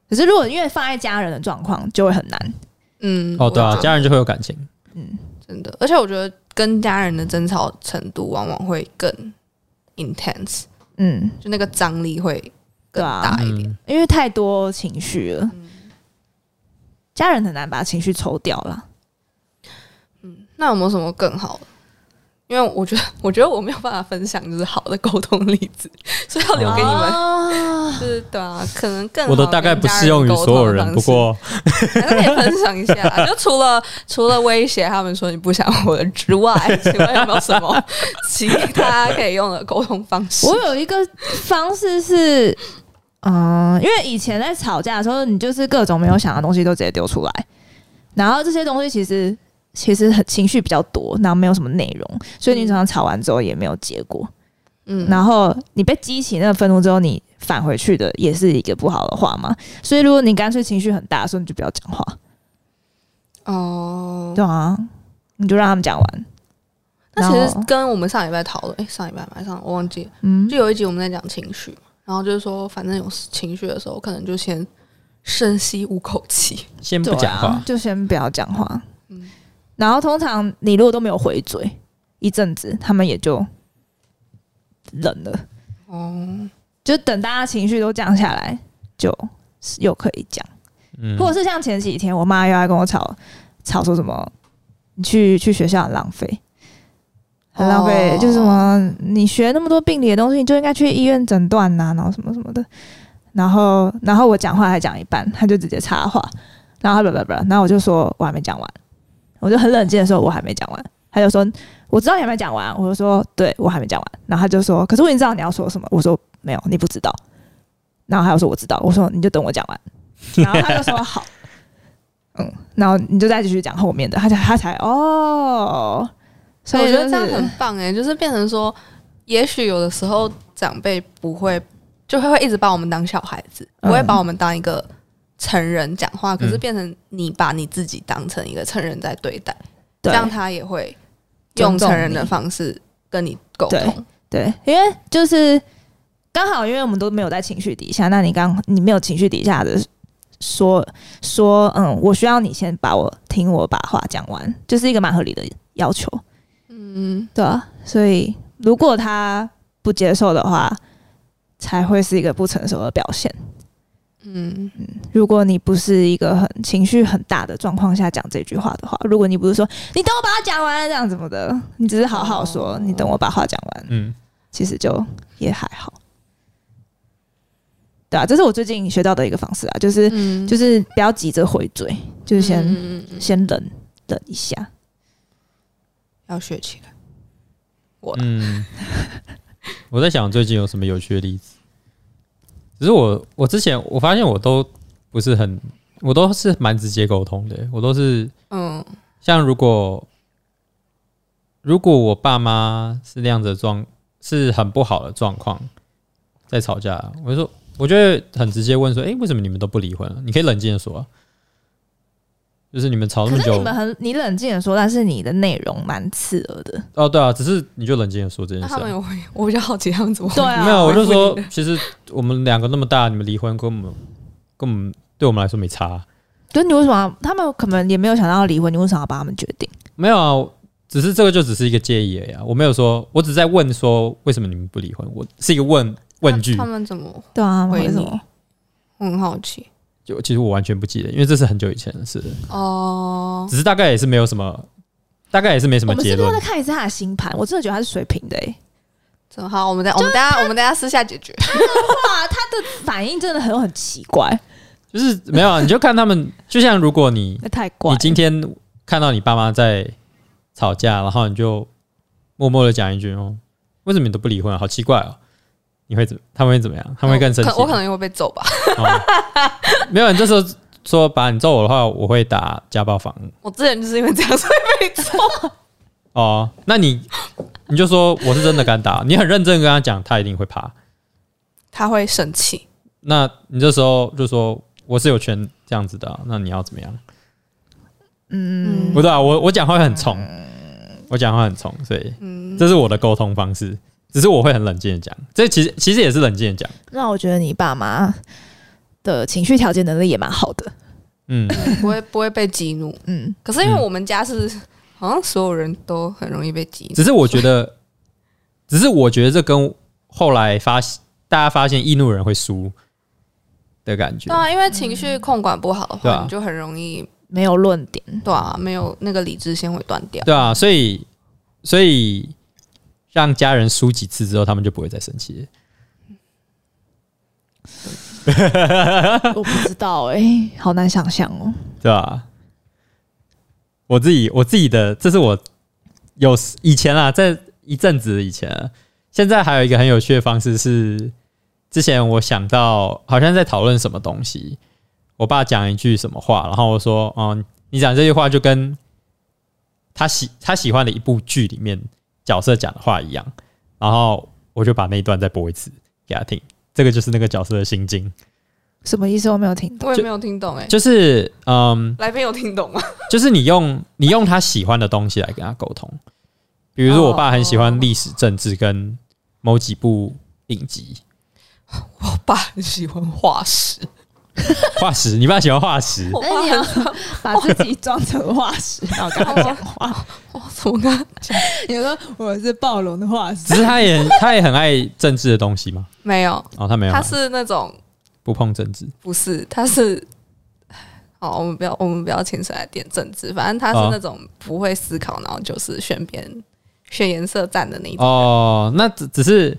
可是如果因为放在家人的状况，就会很难。嗯，哦，对啊，我家人就会有感情。嗯，真的，而且我觉得跟家人的争吵程度往往会更 intense，嗯，就那个张力会更大一点。嗯，因为太多情绪了，家人很难把情绪抽掉了。嗯那有没有什么更好的？因为我觉得，我觉得我没有办法分享就是好的沟通例子，所以要留给你们。是对啊，可能更好我的大概不适用于所有人，不过还是可以分享一下。就除了 除了威胁他们说你不想我的之外，请问有没有什么其他可以用的沟通方式？我有一个方式是，嗯，因为以前在吵架的时候，你就是各种没有想的东西都直接丢出来，然后这些东西其实其实很情绪比较多，然后没有什么内容，所以你常常吵完之后也没有结果。嗯。然后你被激起那个愤怒之后，你返回去的也是一个不好的话嘛。所以如果你干脆情绪很大的时候，你就不要讲话，哦，对啊，你就让他们讲完。那其实跟我们上礼拜讨论，哎、上礼拜吧，上我忘记了，嗯，就有一集我们在讲情绪。嘛，然后就是说，反正有情绪的时候，可能就先深吸五口气。先不讲话啊，。就先不要讲话。嗯然后通常你如果都没有回嘴，一阵子他们也就冷了，哦，就等大家情绪都降下来，就又可以讲。嗯，或者是像前几天我妈又来跟我吵吵说什么，你去去学校很浪费。很浪费，哦。就是什么你学那么多病理的东西，你就应该去医院诊断呐，然后什么什么的。然后，然后我讲话还讲一半，他就直接插话，然后他不不不，然后我就说我还没讲完，我就很冷静的说我还没讲完，他就说我知道你还没讲完，我就说对我还没讲完，然后他就说可是我已经知道你要说什么，我说没有，你不知道，然后他又说我知道，我说你就等我讲完，然后他就说好，嗯，然后你就再继续讲后面的，他才他才哦，所以我觉得这样很棒哎，就是变成说，也许有的时候长辈不会，就会会一直把我们当小孩子，嗯。不会把我们当一个成人讲话，可是嗯变成你把你自己当成一个成人在对待，对。这样他也会用成人的方式跟你沟通。对，因为就是刚好，因为我们都没有在情绪底下，那你刚你没有情绪底下的说说，嗯，我需要你先把我听我把话讲完，就是一个蛮合理的要求，嗯，对啊，所以如果他不接受的话，才会是一个不成熟的表现。嗯，如果你不是一个很情绪很大的状况下讲这句话的话，如果你不是说你等我把它讲完这样怎么的，你只是好好说、哦你等我把话讲完，嗯，其实就也还好。对啊，这是我最近学到的一个方式啊，就是、嗯。就是不要急着回嘴，就是先、嗯嗯嗯。先忍忍一下。要学起来。我嗯，我在想最近有什么有趣的例子。只是我我之前我发现我都不是很，我都是蛮直接沟通的。我都是嗯像如果如果我爸妈是那样子的状，是很不好的状况，在吵架，我就说，我就会很直接问说，诶，为什么你们都不离婚啊？你可以冷静的说、啊，就是你们吵那么久你，们很你冷静的说，但是你的内容蛮刺耳的。哦，对啊，只是你就冷静的说这件事、啊。他们有，我比较好奇他们怎么回对啊没有，我就说其实我们两个那么大，你们离婚跟我们跟我们对我们来说没差啊、可是你为什么？他们可能也没有想到要离婚，你为什么要帮他们决定？没有啊，只是这个就只是一个建议而已啊。我没有说，我只是在问说为什么你们不离婚，我是一个问问句他，们怎么？对啊，为什么？我很好奇就其实我完全不记得，因为这是很久以前的事，哦。只是大概也是没有什么，大概也是没什么结论我们是不是要再。看一次他的星盘？我真的觉得他是水平的诶、这么好，我们等我们等下我们等下私下解决。哇，他的反应真的很很奇怪，就是没有啊，你就看他们，就像如果你那 太怪了。你今天看到你爸妈在吵架，然后你就默默的讲一句哦，为什么你都不离婚啊？好奇怪哦。你会怎？他们会怎么样？他们会更生气。我可能也会被揍吧。哦、没有，你这时候说把你揍我的话，我会打家暴房我之前就是因为这样所以被揍。哦。那你你就说我是真的敢打，你很认真地跟他讲，他一定会怕。他会生气。那你这时候就说我是有权这样子的啊、那你要怎么样？嗯，不对啊，我我讲话很冲，我讲话很冲，所以嗯，这是我的沟通方式。只是我会很冷静的讲，这其实其实也是冷静的讲。那我觉得你爸妈的情绪调节能力也蛮好的。嗯，不会不会被激怒。嗯，可是因为我们家是好像所有人都很容易被激怒。只是我觉得，只是我觉得这跟后来发大家发现易怒人会输的感觉对。啊，因为情绪控管不好的话，你就很容易没有论点。对啊，没有那个理智先会断掉。对啊，所以所以让家人输几次之后，他们就不会再生气。我不知道哎、好难想象哦。对吧、我自己我自己的，这是我有以前啊，在一阵子以前啊，现在还有一个很有趣的方式是，之前我想到好像在讨论什么东西，我爸讲一句什么话，然后我说，哦，你讲这句话就跟他喜他喜欢的一部剧里面角色讲的话一样，然后我就把那一段再播一次给他听，这个就是那个角色的心境，什么意思？我没有听懂。我也没有听懂哎、就是嗯。来宾有听懂吗？就是你用你用他喜欢的东西来跟他沟通。比如说，我爸很喜欢历史、政治跟某几部影集。我爸很喜欢化石，化石，你爸喜欢化石，把自己装成化石，然后跟他讲话。我怎么跟他讲？你说我是暴龙的化石只是他也他也很爱政治的东西吗？没有，哦，他没有啊，他是那种不碰政治。不是，他是。好，我们不要，我们不要牵扯来点政治。反正他是哦那种不会思考，然后就是选边选颜色站的那种。哦，那只只是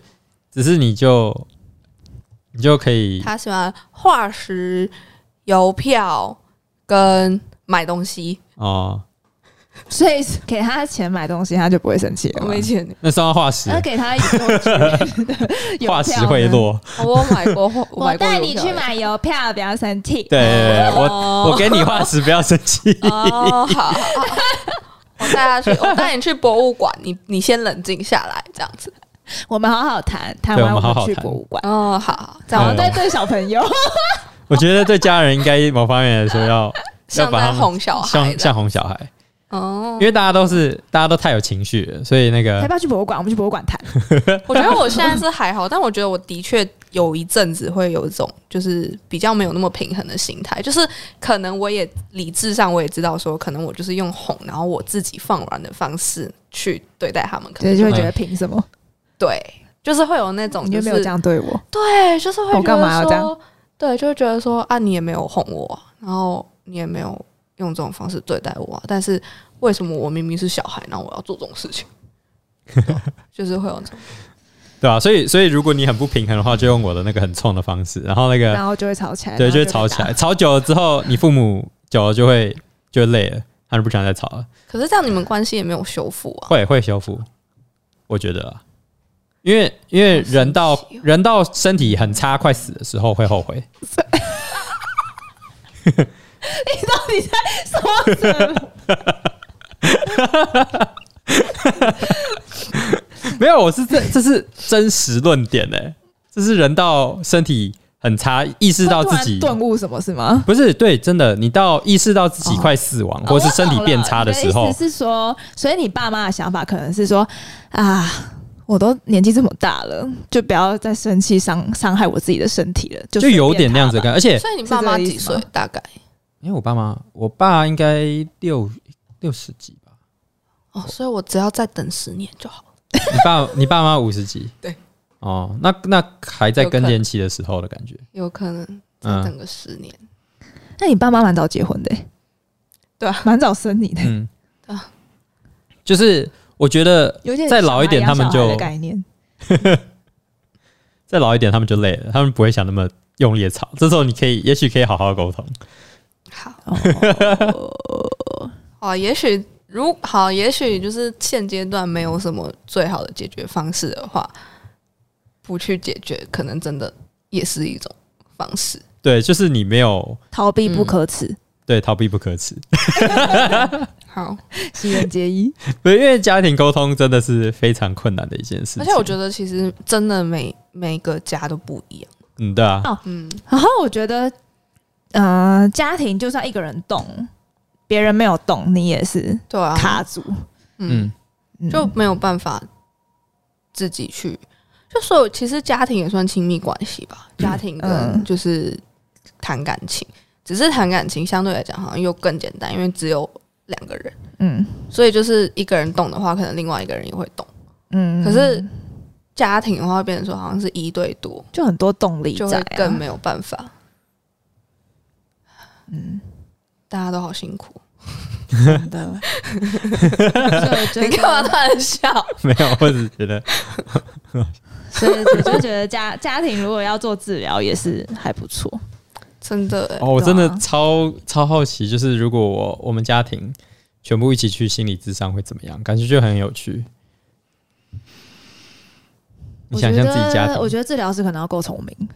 只是你就你就可以他喜欢化石、邮票跟买东西。哦，所以给他钱买东西，他就不会生气了没钱，那送到化石那，给他邮化石票呢贿赂。我买过，我我买过带你去买邮票，不要生气。对对对，对我哦我给你化石，不要生气。哦，好好好，我带他去，我带你去博物馆，你你先冷静下来，这样子。我们好好谈，谈对完我们去我们好好谈博物馆。哦，好好，这然样嗯后再对小朋友，我觉得对家人应该某方面来说要 要像在把他们哄小孩像像哄小孩，哦因。为大家都是大家都太有情绪了，所以那要个不要去博物馆？我们去博物馆谈。我觉得我现在是还好，但我觉得我的确有一阵子会有一种就是比较没有那么平衡的心态，就是可能我也理智上我也知道说，可能我就是用哄，然后我自己放软的方式去对待他们，可能，就会觉得凭什么？对，就是会有那种就你就没有这样对我？对，就是会我干嘛要这样说，对，就会觉得说啊，你也没有哄我啊，然后你也没有用这种方式对待我啊，但是为什么我明明是小孩，然后我要做这种事情？对就是会有这种，对啊、所以所以如果你很不平衡的话，就用我的那个很冲的方式，然后那个然后就会吵起来，对，就会吵起来。。吵久了之后，你父母久了就会就会累了，他就不想再吵了。可是这样你们关系也没有修复啊。会会修复，我觉得啊，因为因为人到人到身体很差、快死的时候会后悔。你到底在说什么？没有，我是这这是真实论点呢、这是人到身体很差，意识到自己顿悟什么是吗？不是对，真的，你到意识到自己哦快死亡，或是身体变差的时候是说，所以你爸妈的想法可能是说啊。我都年纪这么大了，就不要再生气伤伤害我自己的身体了，就就有点那样子的感觉。而且所以你爸妈几岁？大概因为我爸妈，我爸应该六六十几吧，哦，所以我只要再等十年就好了。你爸你爸妈五十几，对，哦，那那还在更年期的时候的感觉。有可能再嗯等个十年。他。那你爸妈蛮早结婚的、欸，对啊蛮早生你的、嗯啊，就是我觉得有点再老一点他们就。再老一点他们就累了，他们不会想那么用力的吵。这时候你可以，也许可以好好沟通。好，哦，也许如好，也许就是现阶段没有什么最好的解决方式的话，不去解决，可能真的也是一种方式。对，就是你没有逃避不可耻，对逃避不可耻，好，新人皆宜。不是因为家庭沟通真的是非常困难的一件事情。而且我觉得其实真的每每个家都不一样。嗯，对啊，哦嗯，然后我觉得，呃，家庭就算一个人动，别人没有动，你也是对啊，卡住，嗯，就没有办法自己去。就所以其实家庭也算亲密关系吧，家庭跟嗯就是谈感情，只是谈感情相对来讲好像又更简单，因为只有两个人，嗯所以就是一个人动的话，可能另外一个人也会动。嗯，可是家庭的话，会变成说好像是一对多，就很多动力就在、更没有办法。嗯，大家都好辛苦，真的。所以我觉你干嘛得，突然笑？没有，我只是觉得所以我就觉得家家庭如果要做治疗，也是还不错。真的欸，哦，我真的超超好奇，就是如果我我们家庭全部一起去心理智商会怎么样？感觉就很有趣。你想象自己家庭，我觉得治疗师可能要够聪明，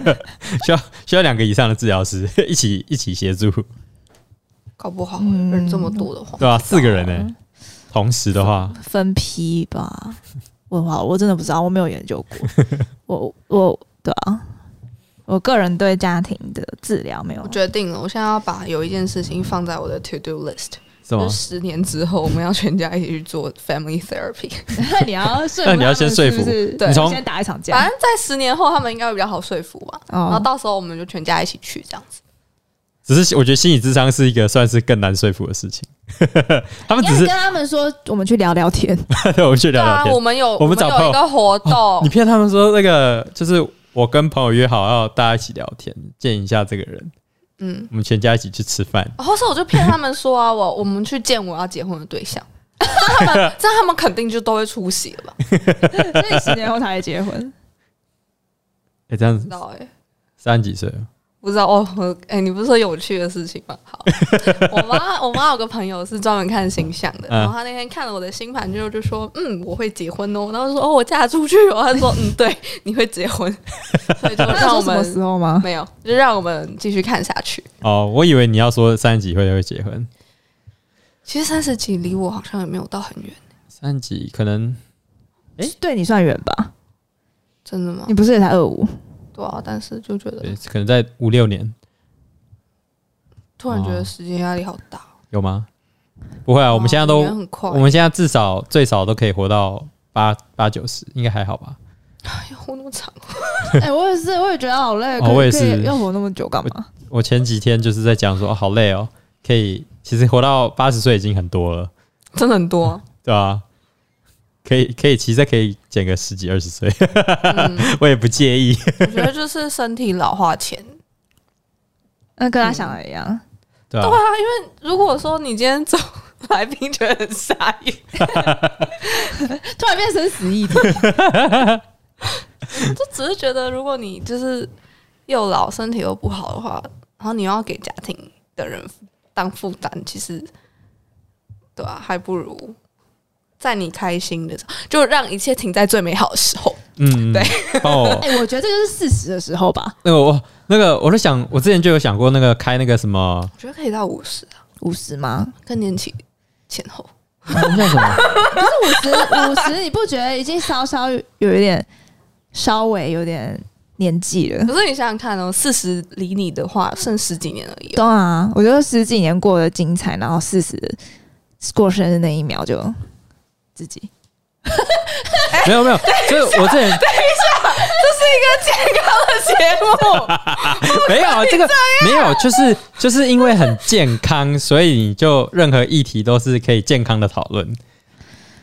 需要需要两个以上的治疗师 一起一起协助，搞不好嗯人这么多的话，对啊、四个人呢、同时的话，分批吧。我好，我真的不知道，我没有研究过。我我对啊，我个人对家庭的治疗没有我决定了，我现在要把有一件事情放在我的 to do list，就？十年之后我们要全家一起去做 family therapy。那 你要说服，那你要先说服对你从先打一场架反。正在十年后他们应该会比较好说服吧，然后哦，到时候我们就全家一起去这样子。只是我觉得心理智商是一个算是更难说服的事情，他们只是应该跟他们说，我们去聊聊天。对我们去对啊，聊聊天我。们有我们找朋友有一个活动你，骗他们说那个就是我跟朋友约好要大家一起聊天，见一下这个人，嗯，我们全家一起去吃饭。或是我就骗他们说啊，我 我们去见我要结婚的对象，这样他们这样他们肯定就都会出席了吧？所以十年后才会结婚。哎，这样子不知道哎、三十几岁了，不知道哦。我哎、你不是说有趣的事情吗？好，我妈我妈有个朋友是专门看星象的，嗯然后她那天看了我的星盘之后就说：“嗯，我会结婚哦。”然后就说：“哦，我嫁出去哦。”她说：“嗯，对，你会结婚。”所以就那让我说什么时候吗？没有，就让我们继续看下去。哦，我以为你要说三十几会会结婚，其实三十几离我好像也没有到很远，三十几可能诶对你算远吧？真的吗你？不是也才二五？对啊，但是就觉得对，可能在五六年突然觉哦得时间压力好大。有吗？不会啊，我们现在都我们现在至少最少都可以活到八八九十，应该还好吧？要活那么长，哎，我也是，我也觉得好累。哦我也可以是要活那么久干嘛？我前几天就是在讲说、哦好累哦，可以其实活到八十岁已经很多了，真的很多。对吧、可以可以，其实可以减个十几二十岁，嗯，我也不介意。我觉得就是身体老化前。那跟他想的一样。对啊，因为如果说你今天走来宾，觉得很傻眼，突然变成死议题，就只是觉得如果你就是又老，身体又不好的话，然后你又要给家庭的人当负担，其实对啊，还不如在你开心的时候，就让一切停在最美好的时候。嗯，对，哦我 哎，我觉得这就是四十的时候吧。那个我那个我在想，我之前就有想过那个开那个什么，我觉得可以到五十啊，五十吗？更年期前后。那叫什么？五十五十，你不觉得已经稍稍有一点，稍微有点年纪了？可是你想想看哦，四十离你的话，剩十几年而已、对哦。啊，我觉得十几年过得精彩，然后四十过生日那一秒就自己没有 没有，就是我之前节目没有啊，这个没有，就是就是因为很健康，所以你就任何议题都是可以健康的讨论。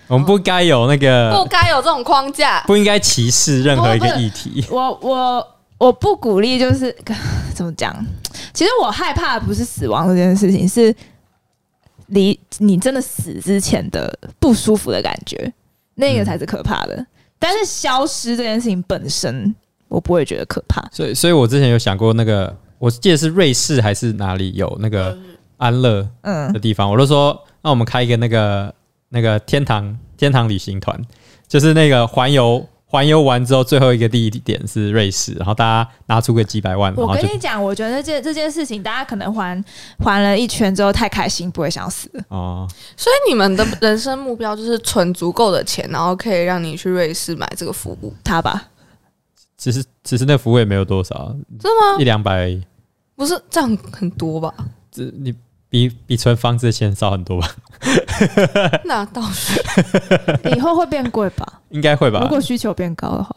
我们不该有那个不，该有这种框架。不应该歧视任何一个议题。我我我不鼓励，就是 怎么讲？其实我害怕的不是死亡这件事情，是离你真的死之前的不舒服的感觉，那个才是可怕的。但是消失这件事情本身，我不会觉得可怕。所以，所以我之前有想过那个，我记得是瑞士还是哪里有那个安乐嗯的，地方，我都说，那我们开一个那个那个天堂天堂旅行团，就是那个环游环游完之后，最后一个地点是瑞士，然后大家拿出个几百万，我跟你讲，我觉得这这件事情，大家可能环环了一圈之后太开心，不会想死。哦，所以你们的人生目标就是存足够的钱，然后可以让你去瑞士买这个服务，他吧，其实其实那服务也没有多少，真的吗一？两百而已，不是这样很多吧？这你比比存房子的钱少很多吧？那倒是。以后会变贵吧？应该会吧如？果需求变高的话，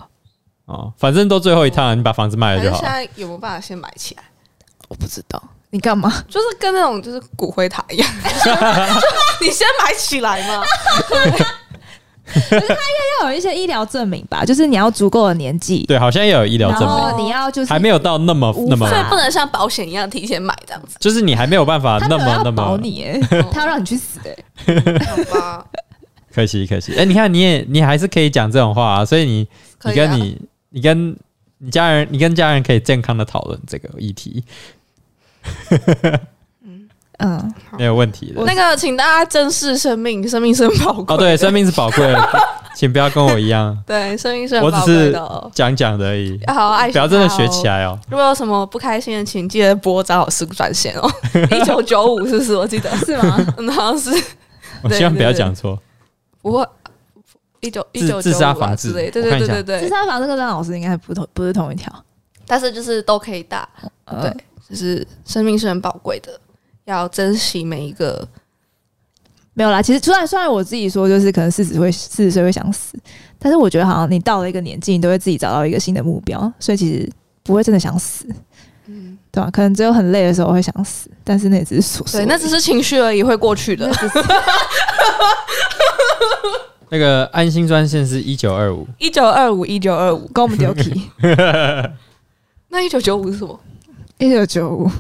哦，反正都最后一趟，你把房子卖了就好。现在有没有办法先买起来？我不知道你干嘛。就是跟那种就是骨灰塔一样，你先买起来嘛。要有一些医疗证明吧，就是你要足够的年纪，对，好像也有医疗然证明，你要就是还没有到那么无那么所以不能像保险一样提前买这样子，就是你还没有办法他那么那么你耶，他要让你去死哎。好吧？可惜可惜。哎、你看你也你还是可以讲这种话啊，所以你可以啊。你跟你你跟你家人你跟家人可以健康的讨论这个议题，嗯，没有问题的。那个，请大家珍视生命，生命是很宝贵。哦，对，生命是宝贵的，请不要跟我一样对，生命是我只很宝贵是的哦，讲讲而已，要好好爱惜不要真的学起。来哦。如果有什么不开心的，请记得拨张老师专线哦，一九九五是不是？我记得是吗？嗯，好像是我希望不要讲错。不会。一九一九自杀防治之类，对对对对对，自杀房这个张老师应该不同不是同一条，但是就是都可以打，呃对，就是生命是很宝贵的，要珍惜每一个。没有啦。其实虽然虽然我自己说就是可能四十会四十岁会想死，但是我觉得好像你到了一个年纪，你都会自己找到一个新的目标，所以其实不会真的想死，嗯，对吧？可能只有很累的时候会想死，但是那也只是琐碎对，那只是情绪而已，会过去的那个安心专线是一九二五，一九二五，一九二五，跟我们丢 key 那一九九五是什么？一九九五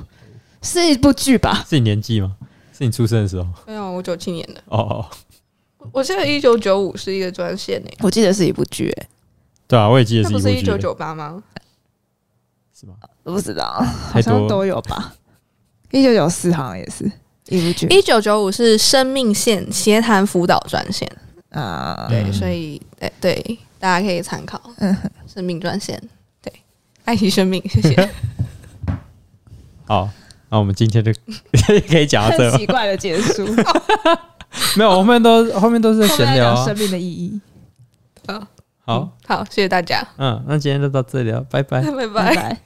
是一部剧吧？是你年纪吗？是你出生的时候？没有，我九七年的。哦哦，我记得一九九五是一个专线诶，我记得是一部剧、欸，对啊，我也记得那不是一部剧的，是一九九八吗？是吗？我不知道，好像都有吧。一九九四好像也是一部剧一九九五是生命线协谈辅导专线，啊，对，嗯所以对对，大家可以参考嗯，生命专线，对，爱惜生命，谢谢。好，那我们今天就 可以讲到这奇怪的结束，没有，后面都后面都是在面闲聊啊生。命的意义。好，好，好，谢谢大家，嗯，那今天就到这里了，拜拜。拜拜拜。